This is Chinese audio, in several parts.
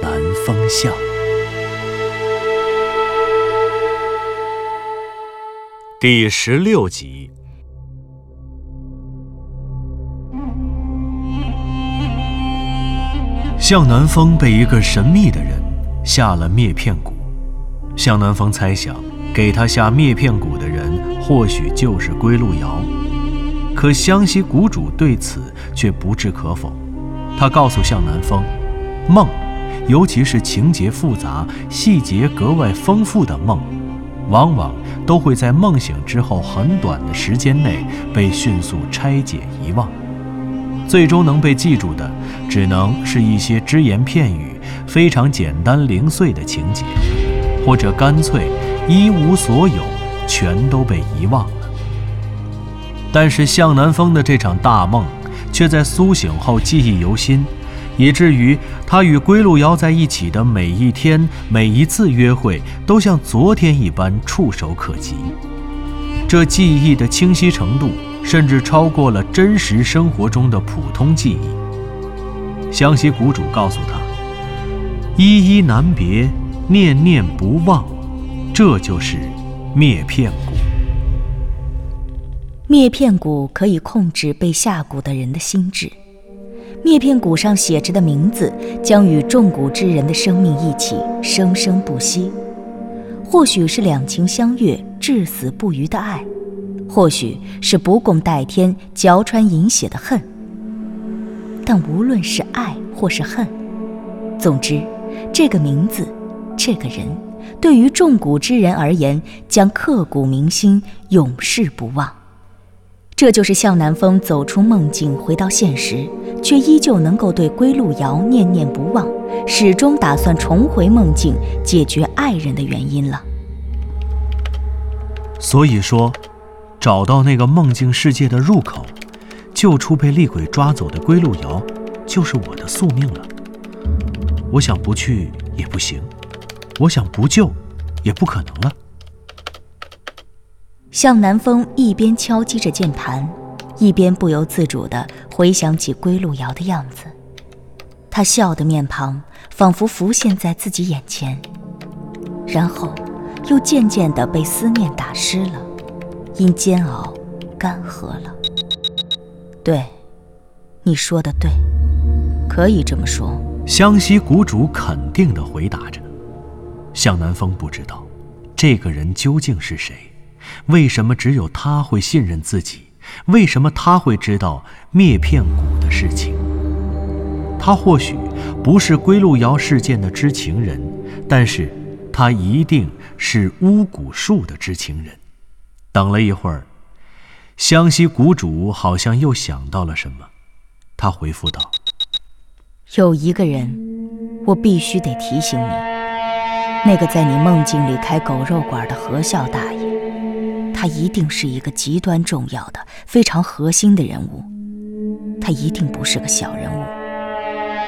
南风向》第十六集。向南风被一个神秘的人下了灭片蛊。向南风猜想，给他下灭片蛊的人或许就是归路遥。可湘西谷主对此却不置可否。他告诉向南风，梦，尤其是情节复杂、细节格外丰富的梦，往往都会在梦醒之后很短的时间内被迅速拆解遗忘。最终能被记住的，只能是一些只言片语、非常简单零碎的情节，或者干脆一无所有，全都被遗忘了。但是向南风的这场大梦，却在苏醒后记忆犹新，以至于他与归路遥在一起的每一天、每一次约会，都像昨天一般触手可及。这记忆的清晰程度，甚至超过了真实生活中的普通记忆。湘西谷主告诉他：“依依难别，念念不忘，这就是灭片蛊。”灭片蛊可以控制被下蛊的人的心智，灭片骨上写着的名字将与中蛊之人的生命一起生生不息。或许是两情相悦、至死不渝的爱，或许是不共戴天、嚼穿饮血的恨。但无论是爱或是恨，总之，这个名字，这个人，对于中蛊之人而言，将刻骨铭心，永世不忘。这就是向南风走出梦境回到现实，却依旧能够对归路遥念念不忘，始终打算重回梦境解决爱人的原因了。所以说，找到那个梦境世界的入口，救出被厉鬼抓走的归路遥，就是我的宿命了。我想不去也不行，我想不救，也不可能了。向南风一边敲击着键盘，一边不由自主地回想起归路遥的样子。他笑的面庞仿佛浮现在自己眼前，然后又渐渐地被思念打湿了，因煎熬干涸了。对，你说的对，可以这么说。湘西谷主肯定地回答着。向南风不知道，这个人究竟是谁。为什么只有他会信任自己？为什么他会知道灭片蛊的事情？他或许不是归路遥事件的知情人，但是他一定是巫蛊术的知情人。等了一会儿，湘西谷主好像又想到了什么，他回复道：“有一个人，我必须得提醒你，那个在你梦境里开狗肉馆的何笑大爷。”他一定是一个极端重要的、非常核心的人物，他一定不是个小人物，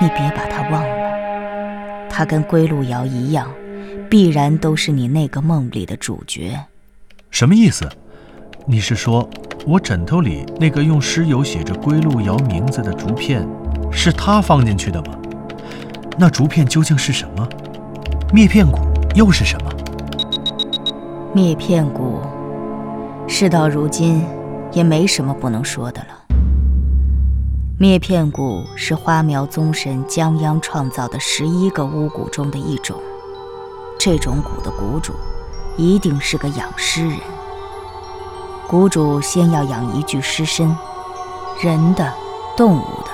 你别把他忘了。他跟归路遥一样，必然都是你那个梦里的主角。什么意思？你是说我枕头里那个用尸油写着归路遥名字的竹片，是他放进去的吗？那竹片究竟是什么？灭片蛊又是什么？灭片蛊。事到如今，也没什么不能说的了。灭片蛊是花苗宗神江央创造的十一个巫蛊中的一种。这种蛊的蛊主，一定是个养尸人。蛊主先要养一具尸身，人的、动物的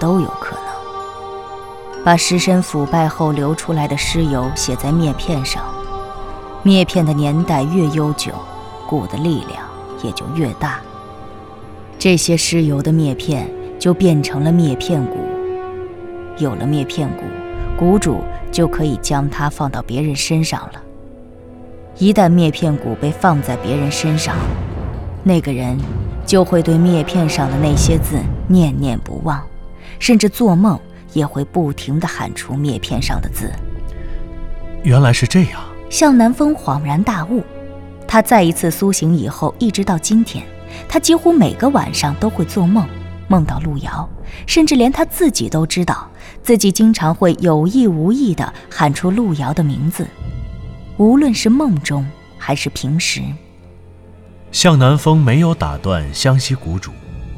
都有可能。把尸身腐败后流出来的尸油写在篾片上，篾片的年代越悠久。蛊的力量也就越大，这些尸油的篾片就变成了篾片骨。有了篾片蛊，蛊主就可以将它放到别人身上了。一旦灭片骨被放在别人身上，那个人就会对灭片上的那些字念念不忘，甚至做梦也会不停地喊出灭片上的字。原来是这样。向南风恍然大悟，他再一次苏醒以后，一直到今天，他几乎每个晚上都会做梦，梦到路遥，甚至连他自己都知道，自己经常会有意无意地喊出路遥的名字，无论是梦中还是平时。向南风没有打断湘西谷主，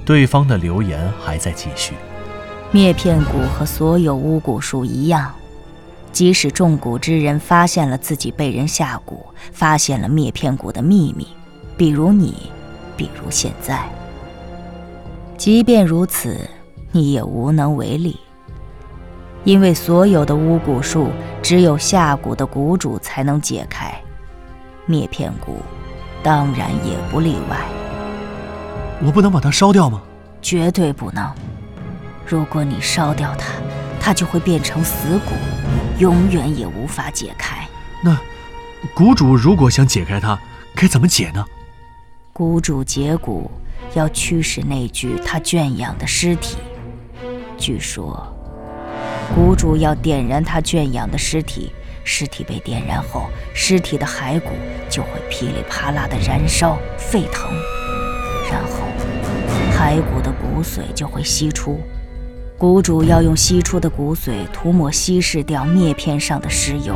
对方的留言还在继续。灭片谷和所有巫蛊术一样。即使中蛊之人发现了自己被人下蛊，发现了灭片蛊的秘密，比如你，比如现在，即便如此，你也无能为力，因为所有的巫蛊术只有下蛊的蛊主才能解开，灭片蛊当然也不例外。我不能把它烧掉吗？绝对不能。如果你烧掉它，它就会变成死蛊。永远也无法解开。那，谷主如果想解开它，该怎么解呢？谷主解蛊要驱使那具他圈养的尸体。据说，谷主要点燃他圈养的尸体，尸体被点燃后，尸体的骸骨就会噼里啪啦的燃烧沸腾，然后骸骨的骨髓就会析出。谷主要用析出的骨髓涂抹稀释掉篾片上的尸油。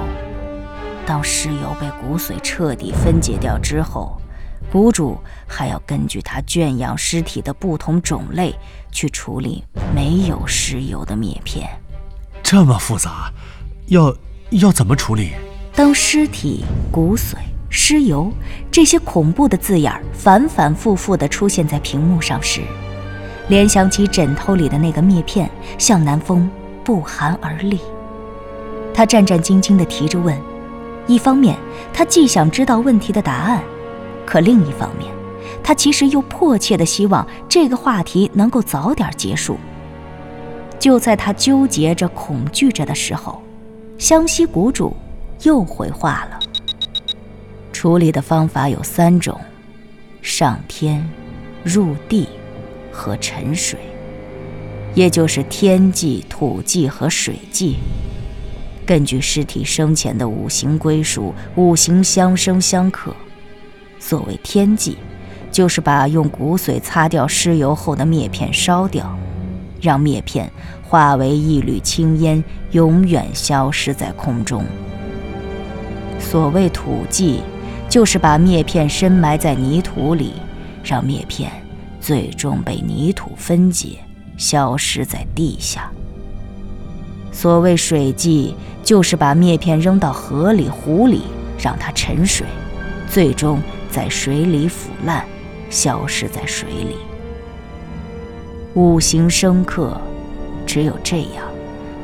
当尸油被骨髓彻底分解掉之后，谷主还要根据他圈养尸体的不同种类去处理没有尸油的篾片。这么复杂，要要怎么处理？当尸体、骨髓、尸油这些恐怖的字眼反反复复地出现在屏幕上时，联想起枕头里的那个篾片，向南风不寒而栗。他战战兢兢地提着问：一方面，他既想知道问题的答案，可另一方面，他其实又迫切地希望这个话题能够早点结束。就在他纠结着、恐惧着的时候，湘西谷主又回话了：处理的方法有三种：上天、入地。和沉水，也就是天际、土际和水际。根据尸体生前的五行归属，五行相生相克。所谓天际，就是把用骨髓擦掉尸油后的篾片烧掉，让篾片化为一缕青烟，永远消失在空中。所谓土际，就是把篾片深埋在泥土里，让篾片。最终被泥土分解，消失在地下。所谓水迹，就是把篾片扔到河里、湖里，让它沉水，最终在水里腐烂，消失在水里。五行生克，只有这样，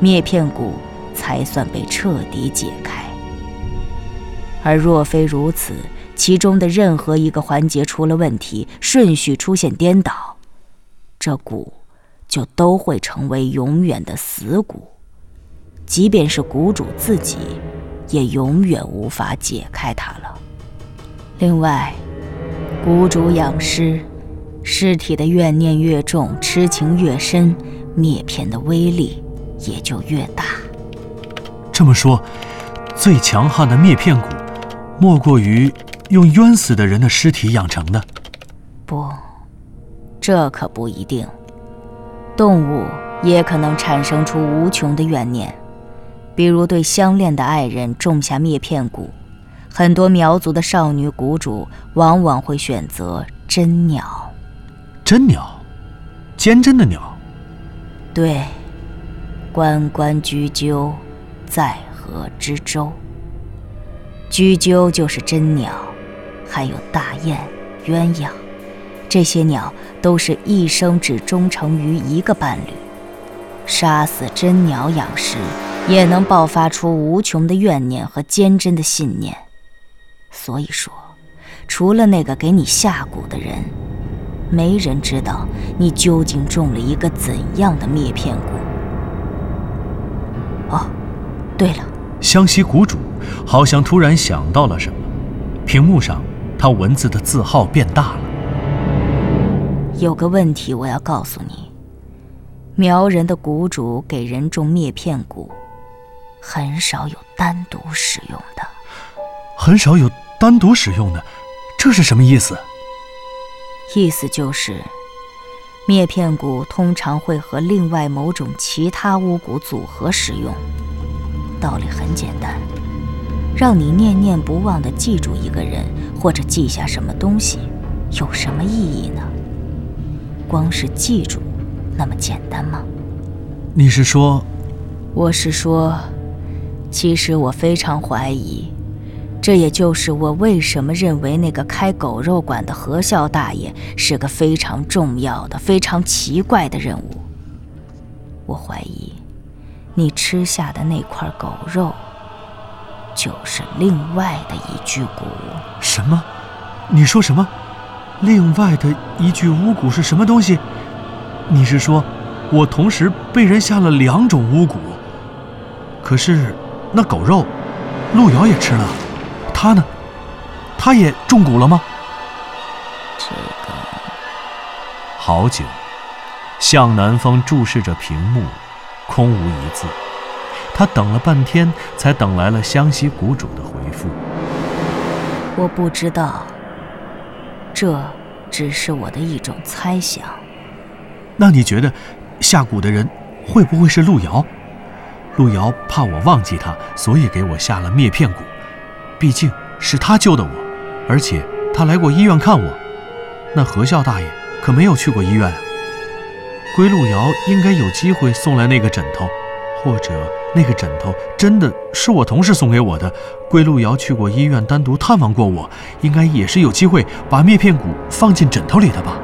篾片蛊才算被彻底解开。而若非如此，其中的任何一个环节出了问题，顺序出现颠倒，这蛊就都会成为永远的死蛊，即便是蛊主自己，也永远无法解开它了。另外，蛊主养尸，尸体的怨念越重，痴情越深，灭片的威力也就越大。这么说，最强悍的灭片蛊，莫过于……用冤死的人的尸体养成的，不，这可不一定。动物也可能产生出无穷的怨念，比如对相恋的爱人种下灭片蛊。很多苗族的少女蛊主往往会选择真鸟。真鸟，坚贞的鸟。对，关关雎鸠，在河之洲。雎鸠就是真鸟。还有大雁、鸳鸯，这些鸟都是一生只忠诚于一个伴侣。杀死真鸟养尸，也能爆发出无穷的怨念和坚贞的信念。所以说，除了那个给你下蛊的人，没人知道你究竟中了一个怎样的灭片蛊。哦，对了，湘西谷主好像突然想到了什么，屏幕上他文字的字号变大了。有个问题我要告诉你：苗人的谷主给人种灭片谷，很少有单独使用的。很少有单独使用的，这是什么意思？意思就是，灭片谷通常会和另外某种其他巫蛊组合使用。道理很简单，让你念念不忘地记住一个人，或者记下什么东西，有什么意义呢？光是记住，那么简单吗？你是说？我是说，其实我非常怀疑，这也就是我为什么认为那个开狗肉馆的何孝大爷是个非常重要的、非常奇怪的人物。我怀疑。你吃下的那块狗肉，就是另外的一具骨。什么？你说什么？另外的一具巫蛊是什么东西？你是说，我同时被人下了两种巫蛊？可是，那狗肉，路遥也吃了，他呢？他也中蛊了吗？这个……好久，向南风注视着屏幕。空无一字，他等了半天，才等来了湘西谷主的回复。我不知道，这只是我的一种猜想。那你觉得下蛊的人会不会是路遥？路遥怕我忘记他，所以给我下了灭片蛊。毕竟是他救的我，而且他来过医院看我。那何孝大爷可没有去过医院啊。归路遥应该有机会送来那个枕头，或者那个枕头真的是我同事送给我的。归路遥去过医院，单独探望过我，应该也是有机会把灭片骨放进枕头里的吧？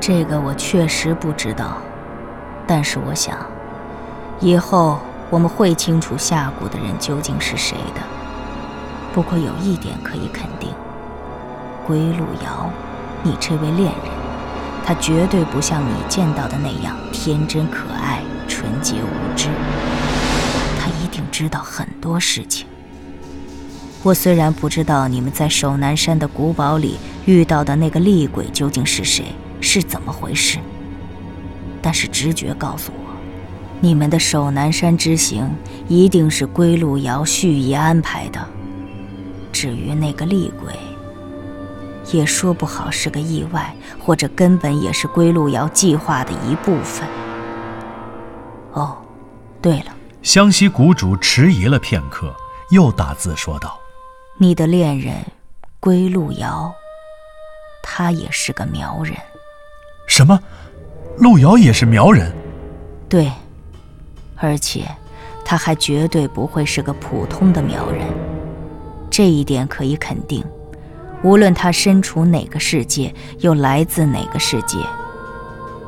这个我确实不知道，但是我想，以后我们会清楚下蛊的人究竟是谁的。不过有一点可以肯定，归路遥，你这位恋人。他绝对不像你见到的那样天真可爱、纯洁无知。他一定知道很多事情。我虽然不知道你们在守南山的古堡里遇到的那个厉鬼究竟是谁，是怎么回事，但是直觉告诉我，你们的守南山之行一定是归路遥蓄意安排的。至于那个厉鬼，也说不好是个意外，或者根本也是归路遥计划的一部分。哦，对了，湘西谷主迟疑了片刻，又打字说道：“你的恋人归路遥，他也是个苗人。”什么？路遥也是苗人？对，而且他还绝对不会是个普通的苗人，这一点可以肯定。无论他身处哪个世界，又来自哪个世界，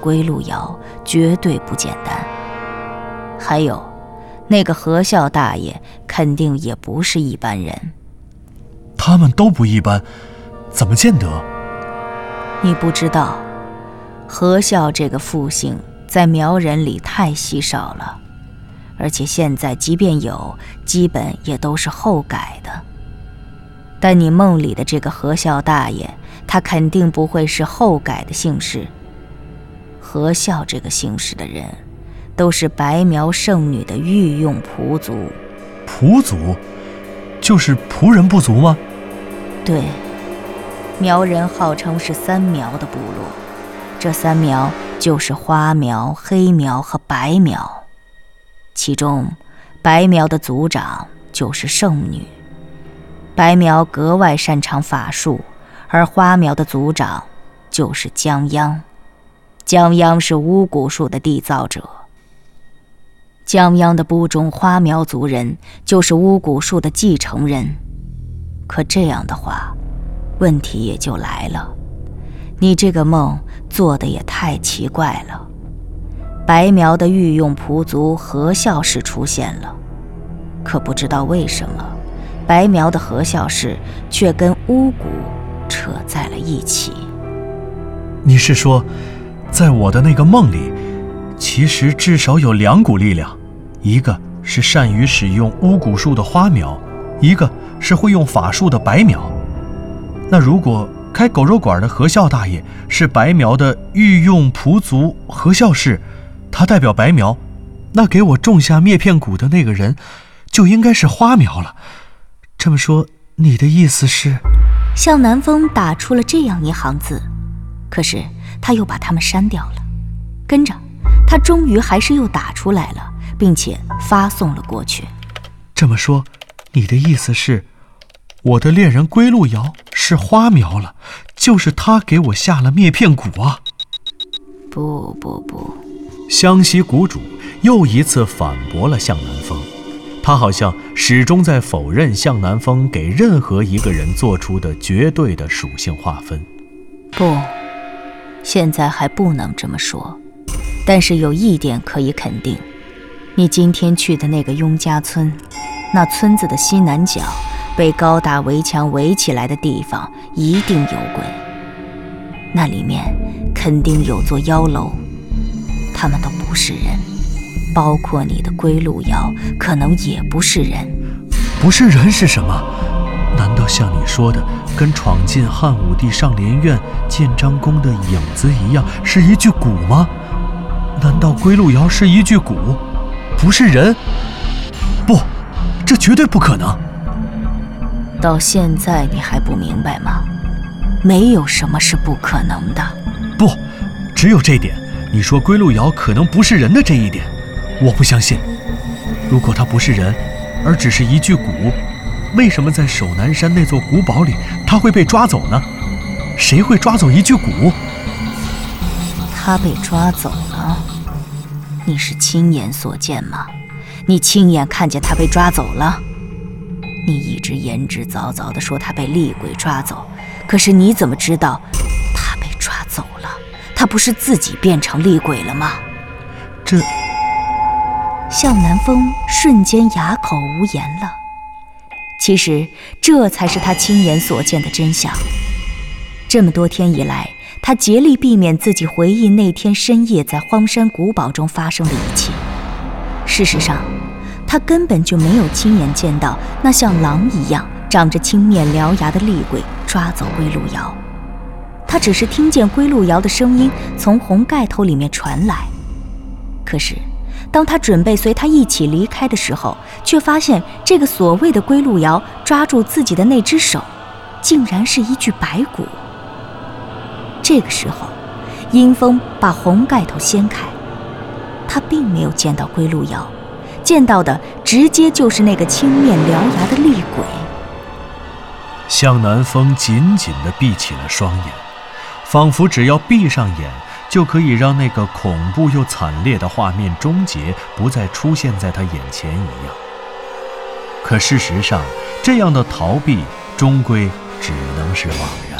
归路遥绝对不简单。还有，那个何孝大爷肯定也不是一般人。他们都不一般，怎么见得？你不知道，何孝这个复姓在苗人里太稀少了，而且现在即便有，基本也都是后改的。但你梦里的这个何孝大爷，他肯定不会是后改的姓氏。何孝这个姓氏的人，都是白苗圣女的御用仆族。仆族，就是仆人部族吗？对，苗人号称是三苗的部落，这三苗就是花苗、黑苗和白苗，其中白苗的族长就是圣女。白苗格外擅长法术，而花苗的族长就是江央。江央是巫蛊术的缔造者。江央的部中花苗族人就是巫蛊术的继承人。可这样的话，问题也就来了。你这个梦做的也太奇怪了。白苗的御用仆族何孝氏出现了，可不知道为什么。白苗的何孝氏却跟巫蛊扯在了一起。你是说，在我的那个梦里，其实至少有两股力量，一个是善于使用巫蛊术的花苗，一个是会用法术的白苗。那如果开狗肉馆的何孝大爷是白苗的御用仆族何孝氏，他代表白苗，那给我种下灭片蛊的那个人，就应该是花苗了。这么说，你的意思是？向南风打出了这样一行字，可是他又把它们删掉了。跟着，他终于还是又打出来了，并且发送了过去。这么说，你的意思是，我的恋人归路遥是花苗了，就是他给我下了灭片蛊啊？不不不，湘西谷主又一次反驳了向南风。他好像始终在否认向南风给任何一个人做出的绝对的属性划分。不，现在还不能这么说。但是有一点可以肯定，你今天去的那个雍家村，那村子的西南角被高大围墙围起来的地方一定有鬼，那里面肯定有座妖楼，他们都不是人。包括你的归路瑶，可能也不是人。不是人是什么？难道像你说的，跟闯进汉武帝上林苑建章宫的影子一样，是一具骨吗？难道归路瑶是一具骨，不是人？不，这绝对不可能。到现在你还不明白吗？没有什么是不可能的。不，只有这点。你说归路瑶可能不是人的这一点。我不相信，如果他不是人，而只是一具骨，为什么在守南山那座古堡里他会被抓走呢？谁会抓走一具骨？他被抓走了，你是亲眼所见吗？你亲眼看见他被抓走了？你一直言之凿凿地说他被厉鬼抓走，可是你怎么知道他被抓走了？他不是自己变成厉鬼了吗？这。向南风瞬间哑口无言了。其实，这才是他亲眼所见的真相。这么多天以来，他竭力避免自己回忆那天深夜在荒山古堡中发生的一切。事实上，他根本就没有亲眼见到那像狼一样长着青面獠牙的厉鬼抓走归路遥。他只是听见归路遥的声音从红盖头里面传来。可是。当他准备随他一起离开的时候，却发现这个所谓的归路瑶抓住自己的那只手，竟然是一具白骨。这个时候，阴风把红盖头掀开，他并没有见到归路遥，见到的直接就是那个青面獠牙的厉鬼。向南风紧紧地闭起了双眼，仿佛只要闭上眼。就可以让那个恐怖又惨烈的画面终结，不再出现在他眼前一样。可事实上，这样的逃避终归只能是枉然。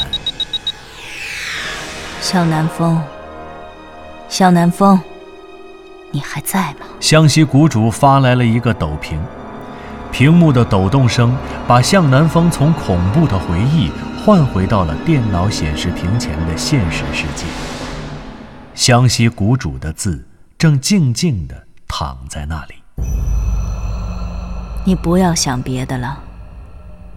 向南风，向南风，你还在吗？湘西谷主发来了一个抖屏，屏幕的抖动声把向南风从恐怖的回忆换回到了电脑显示屏前的现实世界。湘西谷主的字正静静地躺在那里。你不要想别的了，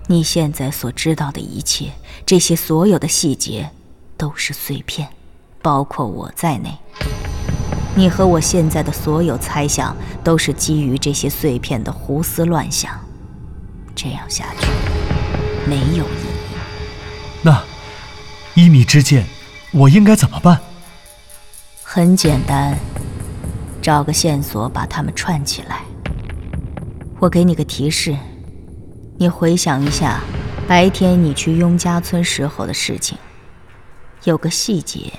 你现在所知道的一切，这些所有的细节，都是碎片，包括我在内。你和我现在的所有猜想，都是基于这些碎片的胡思乱想。这样下去，没有意义。那，一米之见，我应该怎么办？很简单，找个线索把它们串起来。我给你个提示，你回想一下白天你去雍家村时候的事情。有个细节，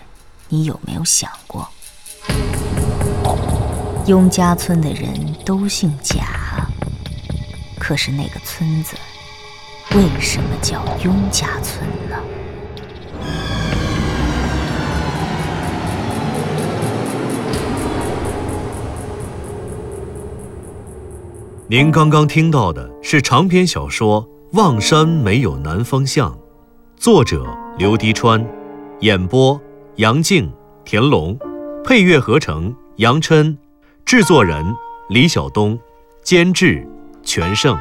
你有没有想过？雍家村的人都姓贾，可是那个村子为什么叫雍家村呢？您刚刚听到的是长篇小说《望山没有南方向》，作者刘迪川，演播杨静、田龙，配乐合成杨琛，制作人李晓东，监制全胜。